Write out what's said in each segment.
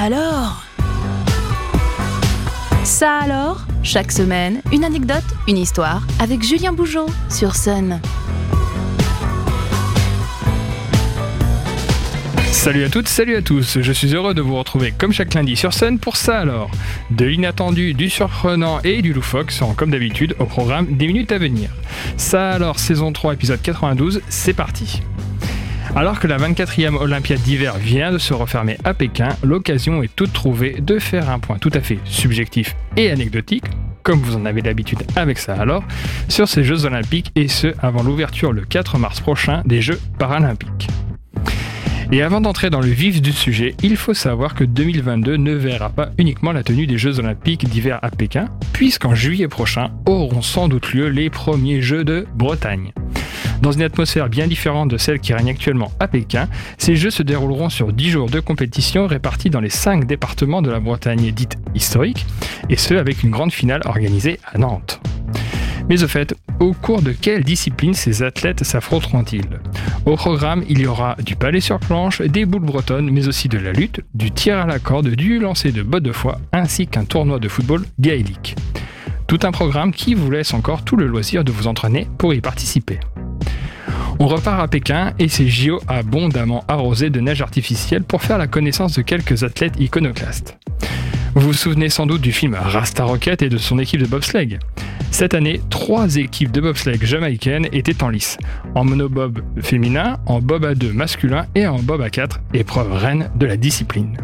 alors Ça alors Chaque semaine, une anecdote, une histoire avec Julien Bougeot sur Sun. Salut à toutes, salut à tous, je suis heureux de vous retrouver comme chaque lundi sur Sun pour ça alors. De l'inattendu, du surprenant et du loufoque seront comme d'habitude au programme des minutes à venir. Ça alors, saison 3, épisode 92, c'est parti. Alors que la 24e Olympiade d'hiver vient de se refermer à Pékin, l'occasion est toute trouvée de faire un point tout à fait subjectif et anecdotique, comme vous en avez l'habitude avec ça alors, sur ces Jeux Olympiques et ce avant l'ouverture le 4 mars prochain des Jeux Paralympiques. Et avant d'entrer dans le vif du sujet, il faut savoir que 2022 ne verra pas uniquement la tenue des Jeux Olympiques d'hiver à Pékin, puisqu'en juillet prochain auront sans doute lieu les premiers Jeux de Bretagne. Dans une atmosphère bien différente de celle qui règne actuellement à Pékin, ces Jeux se dérouleront sur 10 jours de compétition répartis dans les 5 départements de la Bretagne dite historique, et ce avec une grande finale organisée à Nantes. Mais au fait, au cours de quelle discipline ces athlètes s'affronteront-ils? Au programme, il y aura du palais sur planche, des boules bretonnes, mais aussi de la lutte, du tir à la corde, du lancer de bottes de foie, ainsi qu'un tournoi de football gaélique. Tout un programme qui vous laisse encore tout le loisir de vous entraîner pour y participer. On repart à Pékin et c'est JO abondamment arrosé de neige artificielle pour faire la connaissance de quelques athlètes iconoclastes. Vous vous souvenez sans doute du film Rasta Rocket et de son équipe de bobsleigh. Cette année, trois équipes de bobsleigh jamaïcaines étaient en lice. En monobob féminin, en bob à 2 masculin et en bob à 4, épreuve reine de la discipline.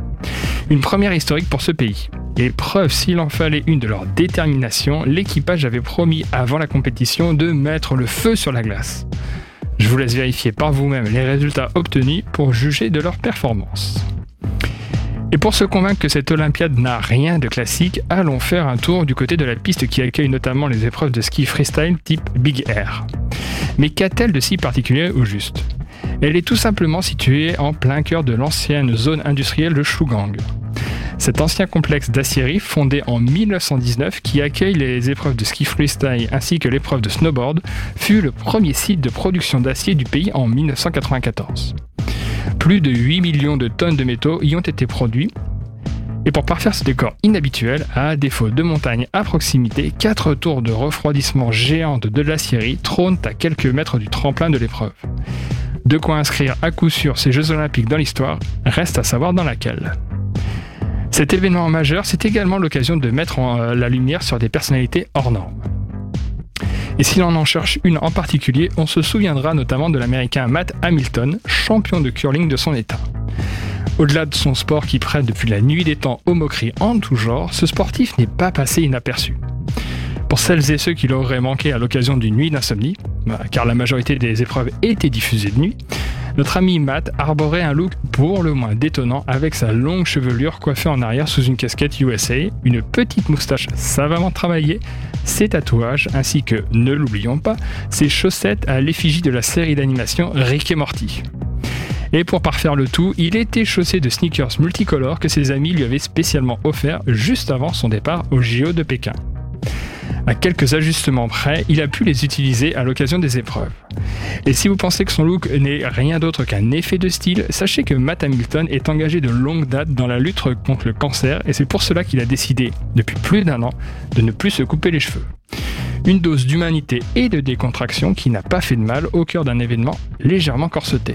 Une première historique pour ce pays. Et preuve s'il en fallait une de leur détermination, l'équipage avait promis avant la compétition de mettre le feu sur la glace. Je vous laisse vérifier par vous-même les résultats obtenus pour juger de leur performance. Et pour se convaincre que cette Olympiade n'a rien de classique, allons faire un tour du côté de la piste qui accueille notamment les épreuves de ski freestyle type Big Air. Mais qu'a-t-elle de si particulier au juste? Elle est tout simplement située en plein cœur de l'ancienne zone industrielle de Shugang. Cet ancien complexe d'acierie fondé en 1919 qui accueille les épreuves de ski freestyle ainsi que l'épreuve de snowboard fut le premier site de production d'acier du pays en 1994. Plus de 8 millions de tonnes de métaux y ont été produits. Et pour parfaire ce décor inhabituel, à défaut de montagnes à proximité, quatre tours de refroidissement géantes de l'acierie trônent à quelques mètres du tremplin de l'épreuve. De quoi inscrire à coup sûr ces Jeux Olympiques dans l'histoire, reste à savoir dans laquelle. Cet événement majeur, c'est également l'occasion de mettre euh, la lumière sur des personnalités hors normes. Et si l'on en cherche une en particulier, on se souviendra notamment de l'américain Matt Hamilton, champion de curling de son état. Au-delà de son sport qui prête depuis la nuit des temps aux moqueries en tout genre, ce sportif n'est pas passé inaperçu. Pour celles et ceux qui l'auraient manqué à l'occasion d'une nuit d'insomnie, bah, car la majorité des épreuves étaient diffusées de nuit, notre ami Matt arborait un look pour le moins détonnant avec sa longue chevelure coiffée en arrière sous une casquette USA, une petite moustache savamment travaillée, ses tatouages ainsi que, ne l'oublions pas, ses chaussettes à l'effigie de la série d'animation Rick et Morty. Et pour parfaire le tout, il était chaussé de sneakers multicolores que ses amis lui avaient spécialement offerts juste avant son départ au JO de Pékin. À quelques ajustements près, il a pu les utiliser à l'occasion des épreuves. Et si vous pensez que son look n'est rien d'autre qu'un effet de style, sachez que Matt Hamilton est engagé de longue date dans la lutte contre le cancer et c'est pour cela qu'il a décidé, depuis plus d'un an, de ne plus se couper les cheveux. Une dose d'humanité et de décontraction qui n'a pas fait de mal au cœur d'un événement légèrement corseté.